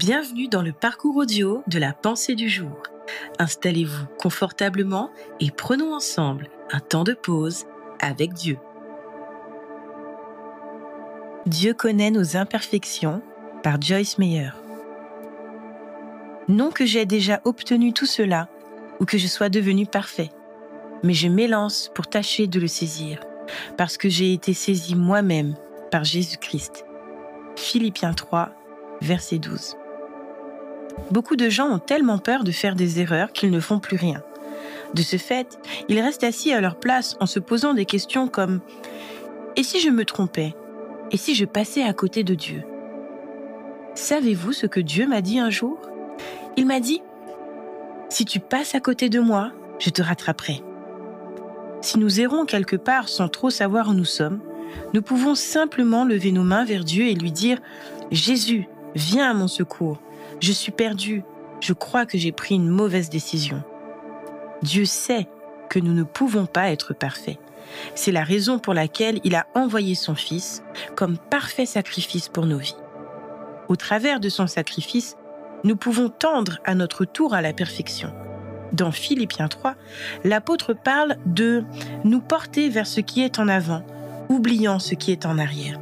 Bienvenue dans le parcours audio de la pensée du jour. Installez-vous confortablement et prenons ensemble un temps de pause avec Dieu. Dieu connaît nos imperfections par Joyce Meyer. Non que j'ai déjà obtenu tout cela ou que je sois devenu parfait, mais je m'élance pour tâcher de le saisir, parce que j'ai été saisi moi-même par Jésus-Christ. Philippiens 3, verset 12. Beaucoup de gens ont tellement peur de faire des erreurs qu'ils ne font plus rien. De ce fait, ils restent assis à leur place en se posant des questions comme ⁇ Et si je me trompais? Et si je passais à côté de Dieu ?⁇ Savez-vous ce que Dieu m'a dit un jour? Il m'a dit ⁇ Si tu passes à côté de moi, je te rattraperai. Si nous errons quelque part sans trop savoir où nous sommes, nous pouvons simplement lever nos mains vers Dieu et lui dire ⁇ Jésus, viens à mon secours, je suis perdu, je crois que j'ai pris une mauvaise décision. Dieu sait que nous ne pouvons pas être parfaits. C'est la raison pour laquelle il a envoyé son Fils comme parfait sacrifice pour nos vies. Au travers de son sacrifice, nous pouvons tendre à notre tour à la perfection. Dans Philippiens 3, l'apôtre parle de nous porter vers ce qui est en avant, oubliant ce qui est en arrière.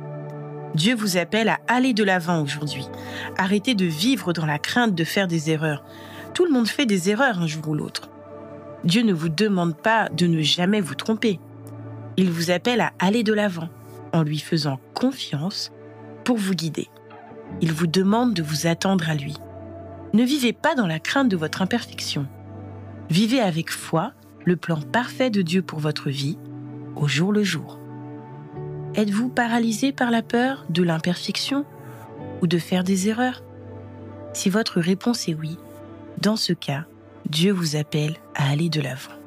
Dieu vous appelle à aller de l'avant aujourd'hui. Arrêtez de vivre dans la crainte de faire des erreurs. Tout le monde fait des erreurs un jour ou l'autre. Dieu ne vous demande pas de ne jamais vous tromper. Il vous appelle à aller de l'avant en lui faisant confiance pour vous guider. Il vous demande de vous attendre à lui. Ne vivez pas dans la crainte de votre imperfection. Vivez avec foi le plan parfait de Dieu pour votre vie, au jour le jour. Êtes-vous paralysé par la peur de l'imperfection ou de faire des erreurs? Si votre réponse est oui, dans ce cas, Dieu vous appelle à aller de l'avant.